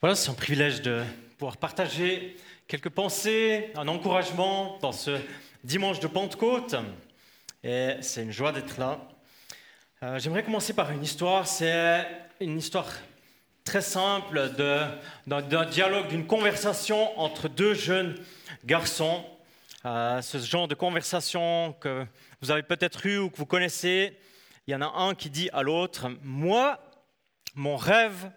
Voilà, c'est un privilège de pouvoir partager quelques pensées, un encouragement dans ce dimanche de Pentecôte. Et c'est une joie d'être là. Euh, j'aimerais commencer par une histoire. C'est une histoire très simple d'un dialogue, d'une conversation entre deux jeunes garçons. Euh, ce genre de conversation que vous avez peut-être eu ou que vous connaissez. Il y en a un qui dit à l'autre, moi, mon rêve,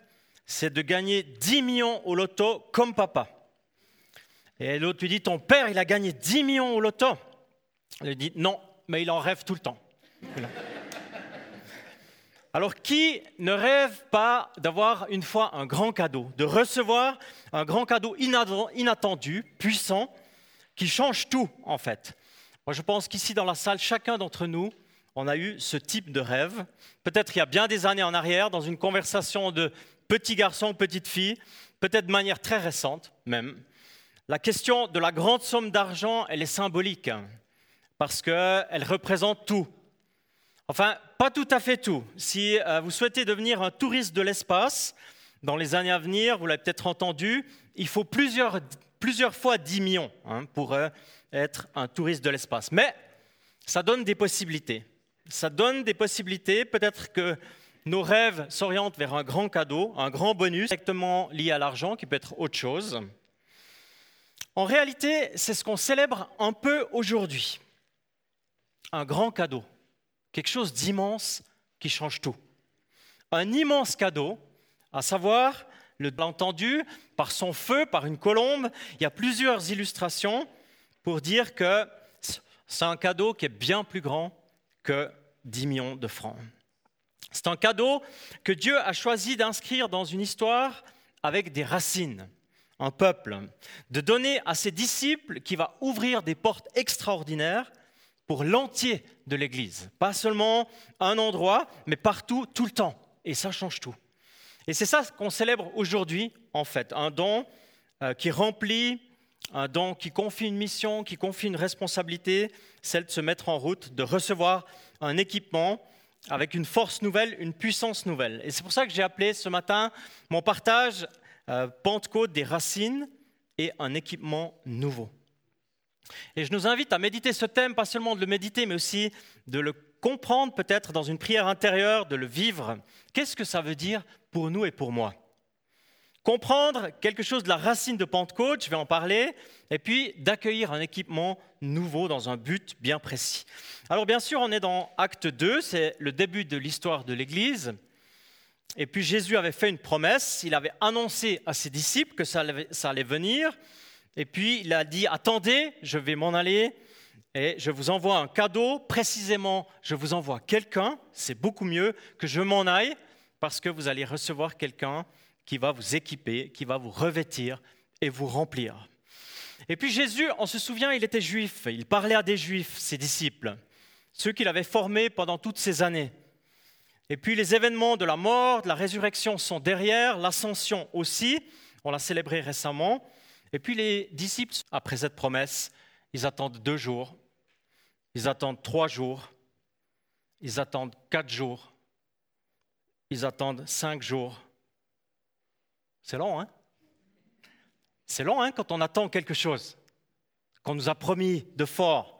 c'est de gagner 10 millions au loto comme papa. Et l'autre lui dit, ton père, il a gagné 10 millions au loto. Il lui dit, non, mais il en rêve tout le temps. Alors, qui ne rêve pas d'avoir une fois un grand cadeau, de recevoir un grand cadeau inattendu, puissant, qui change tout, en fait? Moi, je pense qu'ici, dans la salle, chacun d'entre nous, on a eu ce type de rêve. Peut-être il y a bien des années en arrière, dans une conversation de petit garçon, petite fille, peut-être de manière très récente même. La question de la grande somme d'argent, elle est symbolique, hein, parce qu'elle représente tout. Enfin, pas tout à fait tout. Si euh, vous souhaitez devenir un touriste de l'espace, dans les années à venir, vous l'avez peut-être entendu, il faut plusieurs, plusieurs fois 10 millions hein, pour euh, être un touriste de l'espace. Mais ça donne des possibilités. Ça donne des possibilités. Peut-être que nos rêves s'orientent vers un grand cadeau, un grand bonus directement lié à l'argent, qui peut être autre chose. En réalité, c'est ce qu'on célèbre un peu aujourd'hui. Un grand cadeau, quelque chose d'immense qui change tout. Un immense cadeau, à savoir, le entendu, par son feu, par une colombe, il y a plusieurs illustrations pour dire que c'est un cadeau qui est bien plus grand que 10 millions de francs. C'est un cadeau que Dieu a choisi d'inscrire dans une histoire avec des racines, un peuple, de donner à ses disciples qui va ouvrir des portes extraordinaires pour l'entier de l'Église. Pas seulement un endroit, mais partout, tout le temps. Et ça change tout. Et c'est ça qu'on célèbre aujourd'hui, en fait, un don euh, qui remplit, un don qui confie une mission, qui confie une responsabilité, celle de se mettre en route, de recevoir un équipement avec une force nouvelle, une puissance nouvelle. Et c'est pour ça que j'ai appelé ce matin mon partage euh, Pentecôte des racines et un équipement nouveau. Et je nous invite à méditer ce thème, pas seulement de le méditer, mais aussi de le comprendre peut-être dans une prière intérieure, de le vivre. Qu'est-ce que ça veut dire pour nous et pour moi? Comprendre quelque chose de la racine de Pentecôte, je vais en parler, et puis d'accueillir un équipement nouveau dans un but bien précis. Alors bien sûr, on est dans Acte 2, c'est le début de l'histoire de l'Église. Et puis Jésus avait fait une promesse, il avait annoncé à ses disciples que ça allait, ça allait venir, et puis il a dit, attendez, je vais m'en aller, et je vous envoie un cadeau, précisément, je vous envoie quelqu'un, c'est beaucoup mieux que je m'en aille, parce que vous allez recevoir quelqu'un qui va vous équiper, qui va vous revêtir et vous remplir. Et puis Jésus, on se souvient, il était juif, il parlait à des juifs, ses disciples, ceux qu'il avait formés pendant toutes ces années. Et puis les événements de la mort, de la résurrection sont derrière, l'ascension aussi, on l'a célébré récemment. Et puis les disciples, après cette promesse, ils attendent deux jours, ils attendent trois jours, ils attendent quatre jours, ils attendent cinq jours, c'est long, hein? C'est long, hein, quand on attend quelque chose, qu'on nous a promis de fort.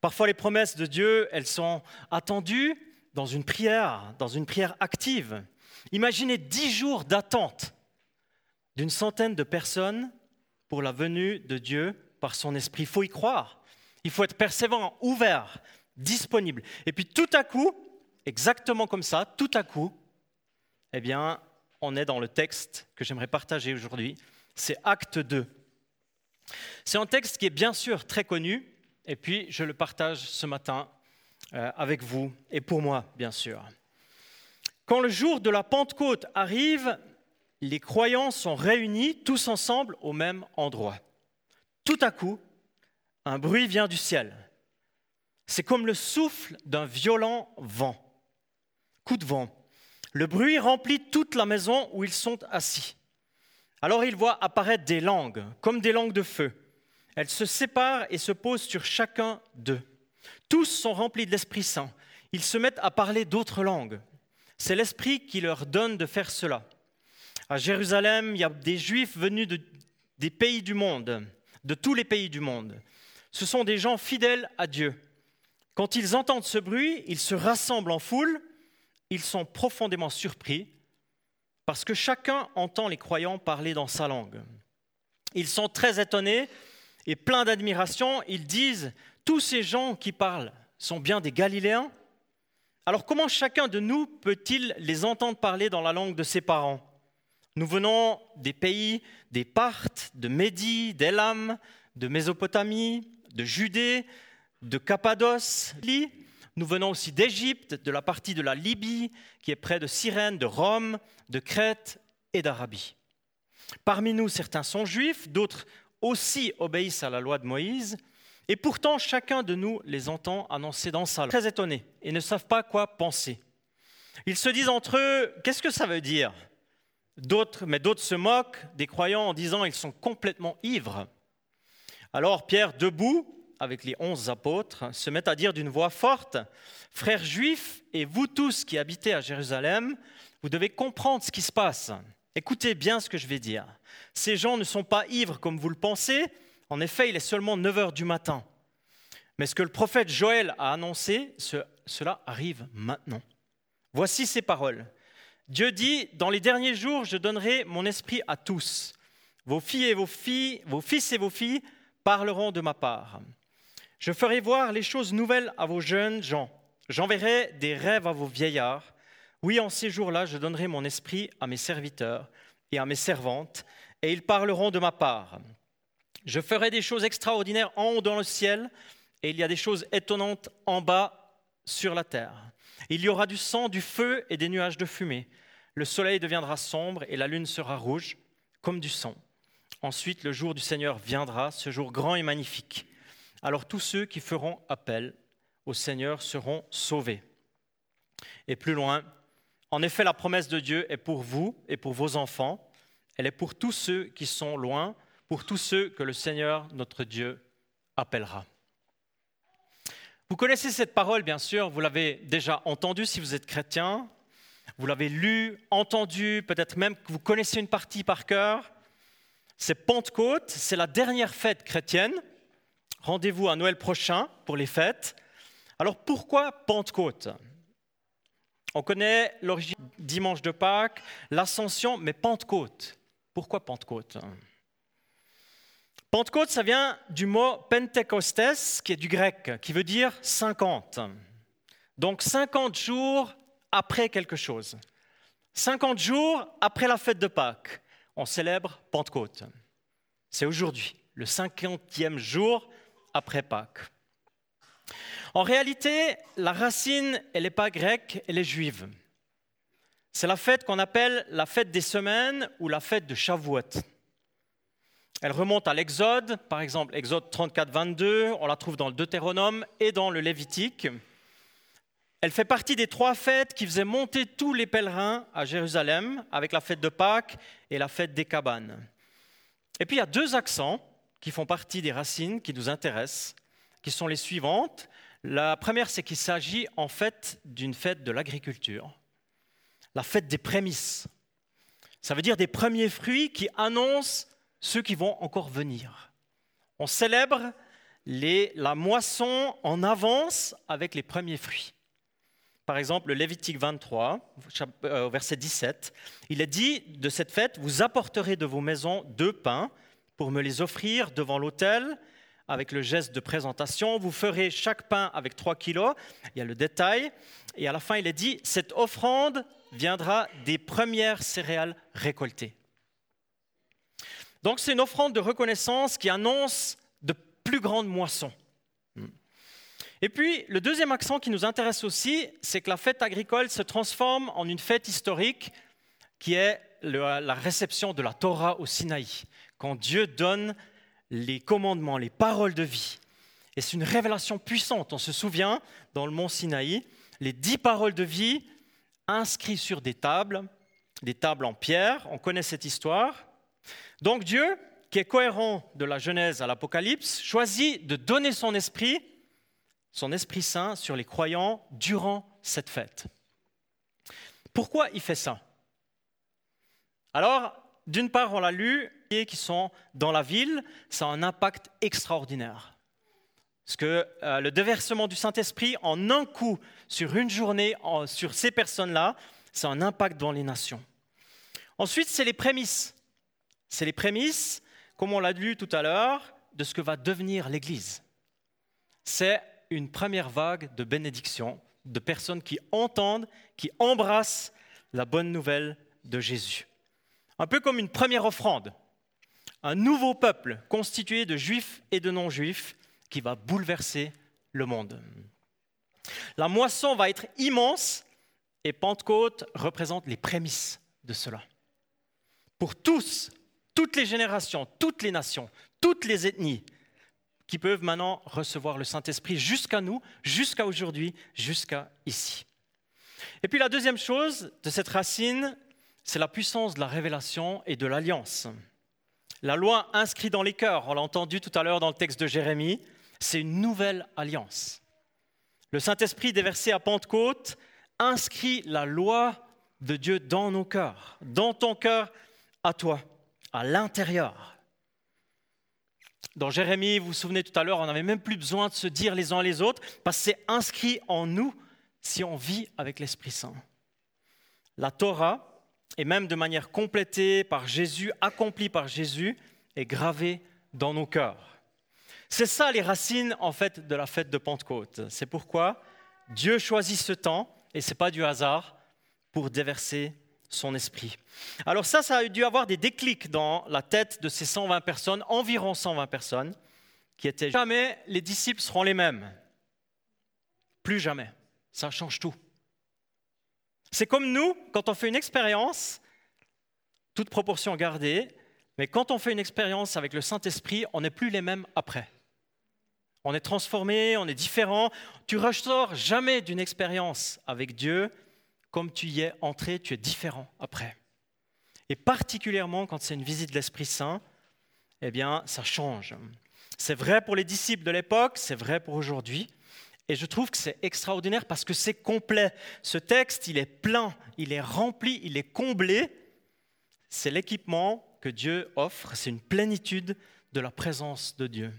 Parfois, les promesses de Dieu, elles sont attendues dans une prière, dans une prière active. Imaginez dix jours d'attente d'une centaine de personnes pour la venue de Dieu par son esprit. Il faut y croire. Il faut être persévérant, ouvert, disponible. Et puis tout à coup, exactement comme ça, tout à coup, eh bien, on est dans le texte que j'aimerais partager aujourd'hui. C'est Acte 2. C'est un texte qui est bien sûr très connu, et puis je le partage ce matin euh, avec vous et pour moi, bien sûr. Quand le jour de la Pentecôte arrive, les croyants sont réunis tous ensemble au même endroit. Tout à coup, un bruit vient du ciel. C'est comme le souffle d'un violent vent. Coup de vent. Le bruit remplit toute la maison où ils sont assis. Alors ils voient apparaître des langues, comme des langues de feu. Elles se séparent et se posent sur chacun d'eux. Tous sont remplis de l'Esprit Saint. Ils se mettent à parler d'autres langues. C'est l'Esprit qui leur donne de faire cela. À Jérusalem, il y a des Juifs venus des pays du monde, de tous les pays du monde. Ce sont des gens fidèles à Dieu. Quand ils entendent ce bruit, ils se rassemblent en foule, ils sont profondément surpris parce que chacun entend les croyants parler dans sa langue. Ils sont très étonnés et pleins d'admiration. Ils disent, tous ces gens qui parlent sont bien des Galiléens Alors comment chacun de nous peut-il les entendre parler dans la langue de ses parents? Nous venons des pays des Parthes, de Médie, d'Élam, de Mésopotamie, de Judée, de Cappadoce. Nous venons aussi d'Égypte, de la partie de la Libye qui est près de Cyrène, de Rome, de Crète et d'Arabie. Parmi nous, certains sont juifs, d'autres aussi obéissent à la loi de Moïse, et pourtant chacun de nous les entend annoncer dans sa langue. Très étonnés et ne savent pas quoi penser. Ils se disent entre eux, qu'est-ce que ça veut dire? D'autres, mais d'autres se moquent des croyants en disant ils sont complètement ivres. Alors Pierre, debout, avec les onze apôtres, se met à dire d'une voix forte, Frères juifs et vous tous qui habitez à Jérusalem, vous devez comprendre ce qui se passe. Écoutez bien ce que je vais dire. Ces gens ne sont pas ivres comme vous le pensez. En effet, il est seulement 9 heures du matin. Mais ce que le prophète Joël a annoncé, cela arrive maintenant. Voici ces paroles. Dieu dit, dans les derniers jours, je donnerai mon esprit à tous. Vos filles et vos filles, vos fils et vos filles parleront de ma part. Je ferai voir les choses nouvelles à vos jeunes gens. J'enverrai des rêves à vos vieillards. Oui, en ces jours-là, je donnerai mon esprit à mes serviteurs et à mes servantes, et ils parleront de ma part. Je ferai des choses extraordinaires en haut dans le ciel, et il y a des choses étonnantes en bas sur la terre. Il y aura du sang, du feu et des nuages de fumée. Le soleil deviendra sombre et la lune sera rouge comme du sang. Ensuite, le jour du Seigneur viendra, ce jour grand et magnifique. Alors tous ceux qui feront appel au Seigneur seront sauvés. Et plus loin, en effet, la promesse de Dieu est pour vous et pour vos enfants. Elle est pour tous ceux qui sont loin, pour tous ceux que le Seigneur, notre Dieu, appellera. Vous connaissez cette parole, bien sûr, vous l'avez déjà entendue si vous êtes chrétien, vous l'avez lu, entendu, peut-être même que vous connaissez une partie par cœur. C'est Pentecôte, c'est la dernière fête chrétienne. Rendez-vous à Noël prochain pour les fêtes. Alors pourquoi Pentecôte? On connaît l'origine dimanche de Pâques, l'ascension, mais Pentecôte. Pourquoi Pentecôte? Pentecôte, ça vient du mot Pentecostes, qui est du grec, qui veut dire 50. Donc 50 jours après quelque chose. 50 jours après la fête de Pâques, on célèbre Pentecôte. C'est aujourd'hui, le 50e jour après Pâques. En réalité, la racine, elle n'est pas grecque, elle est juive. C'est la fête qu'on appelle la fête des semaines ou la fête de Shavuot. Elle remonte à l'Exode, par exemple Exode 34, 22, on la trouve dans le Deutéronome et dans le Lévitique. Elle fait partie des trois fêtes qui faisaient monter tous les pèlerins à Jérusalem, avec la fête de Pâques et la fête des cabanes. Et puis il y a deux accents qui font partie des racines qui nous intéressent, qui sont les suivantes. La première, c'est qu'il s'agit en fait d'une fête de l'agriculture, la fête des prémices. Ça veut dire des premiers fruits qui annoncent ceux qui vont encore venir. On célèbre la moisson en avance avec les premiers fruits. Par exemple, le Lévitique 23, euh, verset 17, il est dit de cette fête, vous apporterez de vos maisons deux pains pour me les offrir devant l'autel avec le geste de présentation. Vous ferez chaque pain avec 3 kilos. Il y a le détail. Et à la fin, il est dit, cette offrande viendra des premières céréales récoltées. Donc c'est une offrande de reconnaissance qui annonce de plus grandes moissons. Et puis, le deuxième accent qui nous intéresse aussi, c'est que la fête agricole se transforme en une fête historique qui est la réception de la Torah au Sinaï, quand Dieu donne les commandements, les paroles de vie. Et c'est une révélation puissante. On se souvient, dans le mont Sinaï, les dix paroles de vie inscrites sur des tables, des tables en pierre. On connaît cette histoire. Donc Dieu, qui est cohérent de la Genèse à l'Apocalypse, choisit de donner son esprit, son Esprit Saint, sur les croyants durant cette fête. Pourquoi il fait ça? Alors, d'une part, on l'a lu, qui sont dans la ville, ça a un impact extraordinaire. Parce que euh, le déversement du Saint-Esprit en un coup, sur une journée, sur ces personnes-là, ça a un impact dans les nations. Ensuite, c'est les prémices. C'est les prémices, comme on l'a lu tout à l'heure, de ce que va devenir l'Église. C'est une première vague de bénédiction, de personnes qui entendent, qui embrassent la bonne nouvelle de Jésus. Un peu comme une première offrande, un nouveau peuple constitué de juifs et de non-juifs qui va bouleverser le monde. La moisson va être immense et Pentecôte représente les prémices de cela. Pour tous, toutes les générations, toutes les nations, toutes les ethnies qui peuvent maintenant recevoir le Saint-Esprit jusqu'à nous, jusqu'à aujourd'hui, jusqu'à ici. Et puis la deuxième chose de cette racine, c'est la puissance de la révélation et de l'alliance. La loi inscrite dans les cœurs, on l'a entendu tout à l'heure dans le texte de Jérémie, c'est une nouvelle alliance. Le Saint-Esprit déversé à Pentecôte inscrit la loi de Dieu dans nos cœurs, dans ton cœur à toi, à l'intérieur. Dans Jérémie, vous vous souvenez tout à l'heure, on n'avait même plus besoin de se dire les uns les autres, parce que c'est inscrit en nous si on vit avec l'Esprit Saint. La Torah, et même de manière complétée par Jésus, accomplie par Jésus, est gravée dans nos cœurs. C'est ça les racines en fait de la fête de Pentecôte. C'est pourquoi Dieu choisit ce temps, et ce n'est pas du hasard, pour déverser son esprit. Alors ça, ça a dû avoir des déclics dans la tête de ces 120 personnes, environ 120 personnes, qui étaient jamais les disciples seront les mêmes. Plus jamais. Ça change tout. C'est comme nous, quand on fait une expérience, toute proportion gardée, mais quand on fait une expérience avec le Saint-Esprit, on n'est plus les mêmes après. On est transformé, on est différent. Tu ressors jamais d'une expérience avec Dieu comme tu y es entré, tu es différent après. Et particulièrement quand c'est une visite de l'Esprit Saint, eh bien, ça change. C'est vrai pour les disciples de l'époque, c'est vrai pour aujourd'hui. Et je trouve que c'est extraordinaire parce que c'est complet. Ce texte, il est plein, il est rempli, il est comblé. C'est l'équipement que Dieu offre, c'est une plénitude de la présence de Dieu.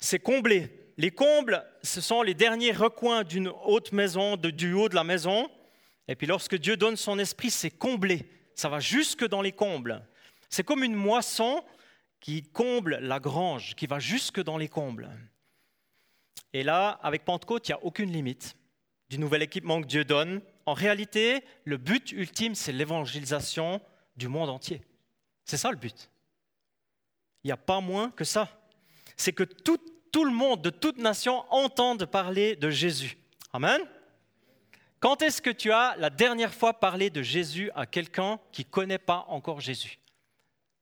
C'est comblé. Les combles, ce sont les derniers recoins d'une haute maison, du haut de la maison. Et puis lorsque Dieu donne son esprit, c'est comblé. Ça va jusque dans les combles. C'est comme une moisson qui comble la grange, qui va jusque dans les combles. Et là, avec Pentecôte, il n'y a aucune limite du nouvel équipement que Dieu donne. En réalité, le but ultime, c'est l'évangélisation du monde entier. C'est ça le but. Il n'y a pas moins que ça. C'est que tout, le monde, de toute nation, entende parler de Jésus. Amen. Quand est-ce que tu as la dernière fois parlé de Jésus à quelqu'un qui ne connaît pas encore Jésus?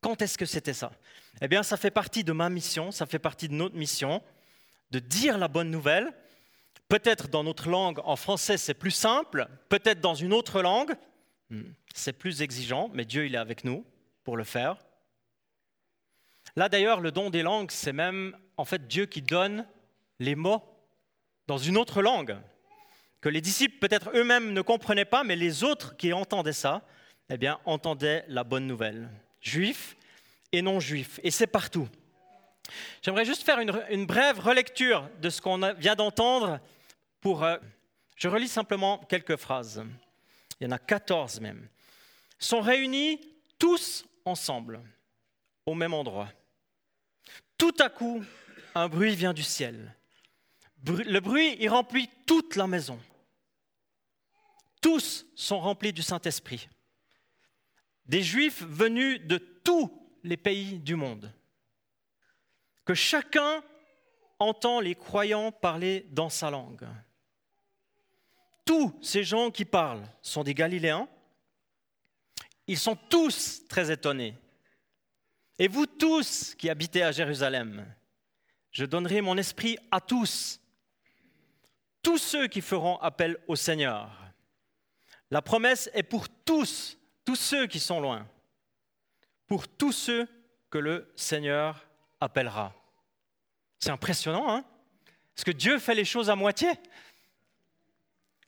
Quand est-ce que c'était ça? Eh bien, ça fait partie de ma mission, ça fait partie de notre mission de dire la bonne nouvelle. Peut-être dans notre langue, en français, c'est plus simple. Peut-être dans une autre langue, hmm, c'est plus exigeant, mais Dieu, il est avec nous pour le faire. Là, d'ailleurs, le don des langues, c'est même en fait Dieu qui donne les mots dans une autre langue, que les disciples peut-être eux-mêmes ne comprenaient pas, mais les autres qui entendaient ça, eh bien, entendaient la bonne nouvelle. Juifs et non-juifs, et c'est partout. J'aimerais juste faire une, brève relecture de ce qu'on vient d'entendre. Pour, euh, je relis simplement quelques phrases. Il y en a 14 même. Sont réunis tous ensemble, au même endroit. Tout à coup, un bruit vient du ciel. Le bruit, il remplit toute la maison. Tous sont remplis du Saint-Esprit. Des Juifs venus de tous les pays du monde que chacun entend les croyants parler dans sa langue. Tous ces gens qui parlent sont des Galiléens. Ils sont tous très étonnés. Et vous tous qui habitez à Jérusalem, je donnerai mon esprit à tous, tous ceux qui feront appel au Seigneur. La promesse est pour tous, tous ceux qui sont loin, pour tous ceux que le Seigneur appellera. C'est impressionnant, hein Parce que Dieu fait les choses à moitié.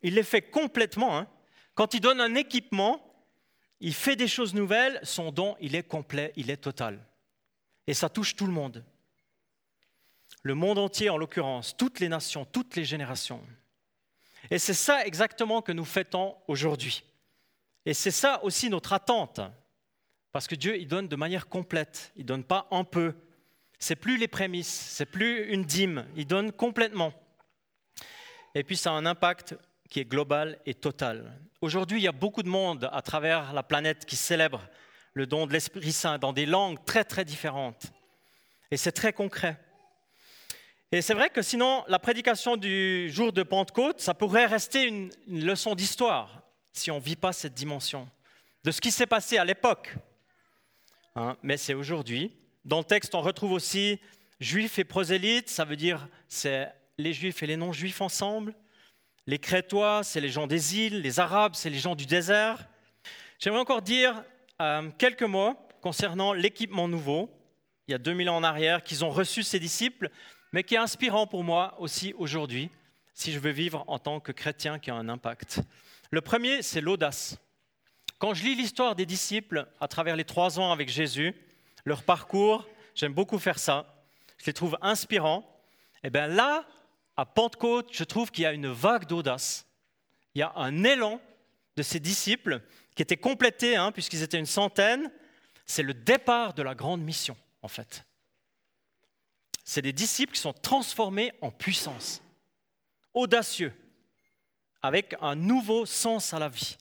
Il les fait complètement. Hein Quand il donne un équipement, il fait des choses nouvelles, son don, il est complet, il est total. Et ça touche tout le monde. Le monde entier, en l'occurrence, toutes les nations, toutes les générations. Et c'est ça exactement que nous fêtons aujourd'hui. Et c'est ça aussi notre attente. Parce que Dieu, il donne de manière complète, il ne donne pas un peu. C'est plus les prémices, c'est plus une dîme, il donne complètement. Et puis ça a un impact qui est global et total. Aujourd'hui, il y a beaucoup de monde à travers la planète qui célèbre le don de l'Esprit Saint dans des langues très très différentes. Et c'est très concret. Et c'est vrai que sinon, la prédication du jour de Pentecôte, ça pourrait rester une, leçon d'histoire si on ne vit pas cette dimension de ce qui s'est passé à l'époque. Hein, mais c'est aujourd'hui. Dans le texte, on retrouve aussi juifs et prosélytes, ça veut dire c'est les juifs et les non-juifs ensemble. Les Crétois, c'est les gens des îles. Les Arabes, c'est les gens du désert. J'aimerais encore dire euh, quelques mots concernant l'équipement nouveau, il y a 2000 ans en arrière, qu'ils ont reçu ces disciples, mais qui est inspirant pour moi aussi aujourd'hui, si je veux vivre en tant que chrétien qui a un impact. Le premier, c'est l'audace. Quand je lis l'histoire des disciples à travers les trois ans avec Jésus, leur parcours, j'aime beaucoup faire ça, je les trouve inspirants. Et eh bien là, à Pentecôte, je trouve qu'il y a une vague d'audace. Il y a un élan de ces disciples qui était complété, hein, puisqu'ils étaient une centaine. C'est le départ de la grande mission, en fait. C'est des disciples qui sont transformés en puissance, audacieux, avec un nouveau sens à la vie,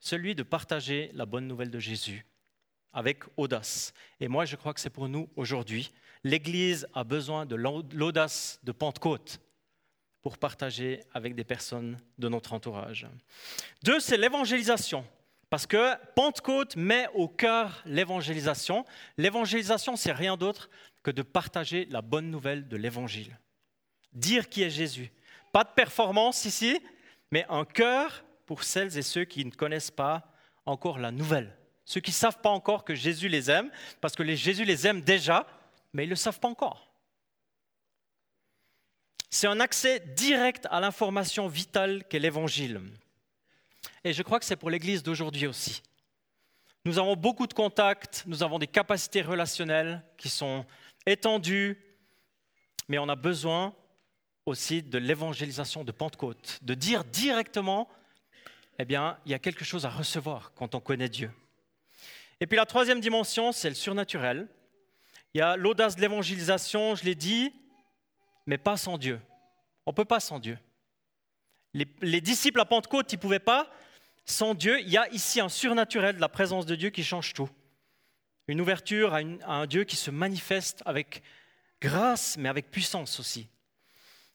celui de partager la bonne nouvelle de Jésus avec audace. Et moi, je crois que c'est pour nous aujourd'hui. L'Église a besoin de l'audace de Pentecôte pour partager avec des personnes de notre entourage. Deux, c'est l'évangélisation. Parce que Pentecôte met au cœur l'évangélisation. L'évangélisation, c'est rien d'autre que de partager la bonne nouvelle de l'évangile. Dire qui est Jésus. Pas de performance ici, mais un cœur pour celles et ceux qui ne connaissent pas encore la nouvelle. Ceux qui ne savent pas encore que Jésus les aime, parce que Jésus les aime déjà, mais ils ne le savent pas encore. C'est un accès direct à l'information vitale qu'est l'Évangile. Et je crois que c'est pour l'Église d'aujourd'hui aussi. Nous avons beaucoup de contacts, nous avons des capacités relationnelles qui sont étendues, mais on a besoin aussi de l'évangélisation de Pentecôte, de dire directement, eh bien, il y a quelque chose à recevoir quand on connaît Dieu. Et puis la troisième dimension, c'est le surnaturel. Il y a l'audace de l'évangélisation, je l'ai dit, mais pas sans Dieu. On ne peut pas sans Dieu. Les, disciples à Pentecôte, ils ne pouvaient pas sans Dieu. Il y a ici un surnaturel de la présence de Dieu qui change tout. Une ouverture à, un Dieu qui se manifeste avec grâce, mais avec puissance aussi.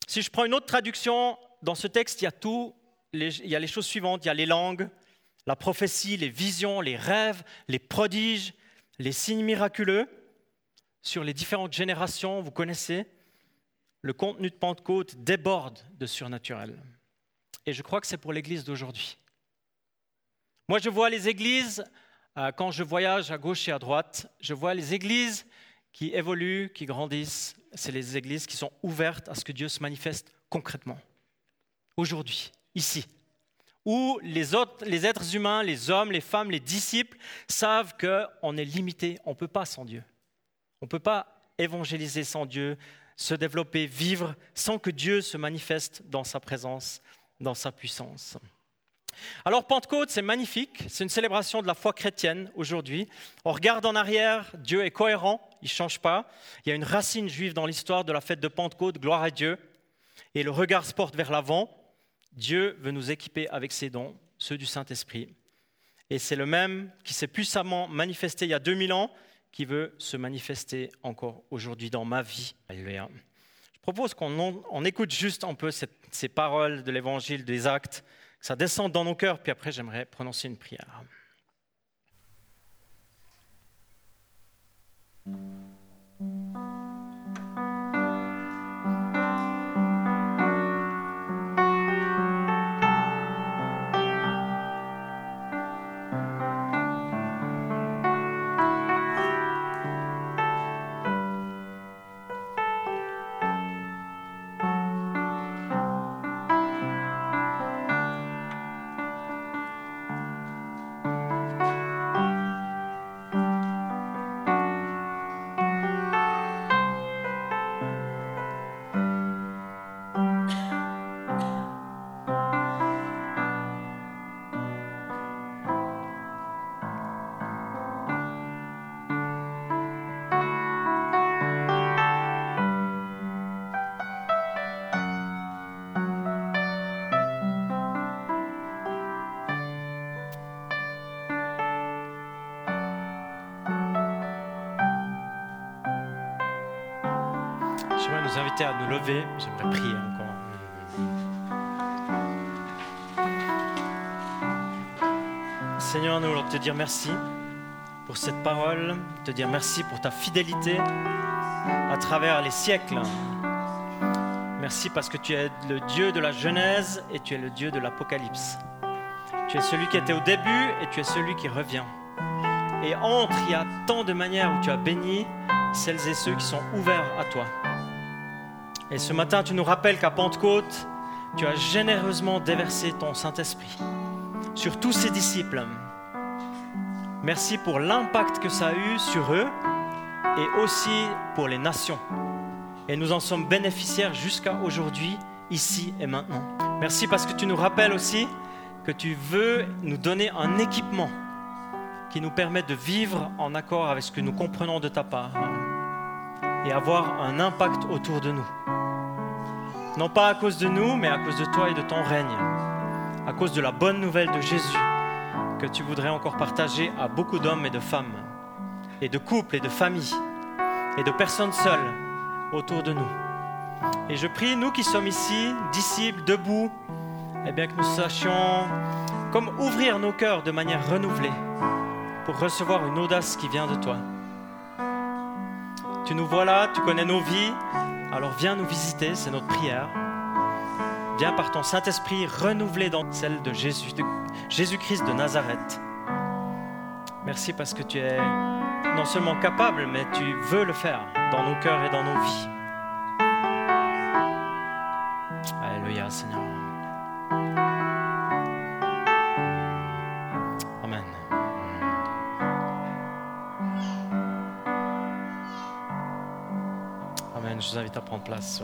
Si je prends une autre traduction, dans ce texte, il y a tout. il y a les choses suivantes. Il y a les langues, la prophétie, les visions, les rêves, les prodiges, les signes miraculeux sur les différentes générations, vous connaissez le contenu de Pentecôte déborde de surnaturel. Et je crois que c'est pour l'Église d'aujourd'hui. Moi, je vois les églises, euh, quand je voyage à gauche et à droite, je vois les églises qui évoluent, qui grandissent. C'est les églises qui sont ouvertes à ce que Dieu se manifeste concrètement. Aujourd'hui, ici. Où les, autres, les êtres humains, les hommes, les femmes, les disciples savent qu'on est limité, on ne peut pas sans Dieu. On ne peut pas évangéliser sans Dieu, se développer, vivre sans que Dieu se manifeste dans sa présence, dans sa puissance. Alors Pentecôte, c'est magnifique, c'est une célébration de la foi chrétienne aujourd'hui. On regarde en arrière, Dieu est cohérent, il ne change pas. Il y a une racine juive dans l'histoire de la fête de Pentecôte, gloire à Dieu. Et le regard se porte vers l'avant. Dieu veut nous équiper avec ses dons, ceux du Saint-Esprit. Et c'est le même qui s'est puissamment manifesté il y a 2000 ans qui veut se manifester encore aujourd'hui dans ma vie. Je propose qu'on écoute juste un peu ces paroles de l'évangile, des actes, que ça descende dans nos cœurs, puis après j'aimerais prononcer une prière. J'aimerais nous inviter à nous lever. J'aimerais prier encore. Seigneur, nous voulons te dire merci pour cette parole, te dire merci pour ta fidélité à travers les siècles. Merci parce que tu es le Dieu de la Genèse et tu es le Dieu de l'Apocalypse. Tu es celui qui était au début et tu es celui qui revient. Et entre, il y a tant de manières où tu as béni celles et ceux qui sont ouverts à toi. Et ce matin, tu nous rappelles qu'à Pentecôte, tu as généreusement déversé ton Saint-Esprit sur tous ces disciples. Merci pour l'impact que ça a eu sur eux et aussi pour les nations. Et nous en sommes bénéficiaires jusqu'à aujourd'hui, ici et maintenant. Merci parce que tu nous rappelles aussi que tu veux nous donner un équipement qui nous permet de vivre en accord avec ce que nous comprenons de ta part et avoir un impact autour de nous. Non pas à cause de nous, mais à cause de toi et de ton règne, à cause de la bonne nouvelle de Jésus que tu voudrais encore partager à beaucoup d'hommes et de femmes, et de couples et de familles, et de personnes seules autour de nous. Et je prie, nous qui sommes ici, disciples, debout, eh bien que nous sachions comme ouvrir nos cœurs de manière renouvelée pour recevoir une audace qui vient de toi. Tu nous vois là, tu connais nos vies, alors viens nous visiter, c'est notre prière. Viens par ton Saint-Esprit renouveler dans celle de Jésus, de Jésus-Christ de Nazareth. Merci parce que tu es non seulement capable, mais tu veux le faire dans nos cœurs et dans nos vies. À prendre place.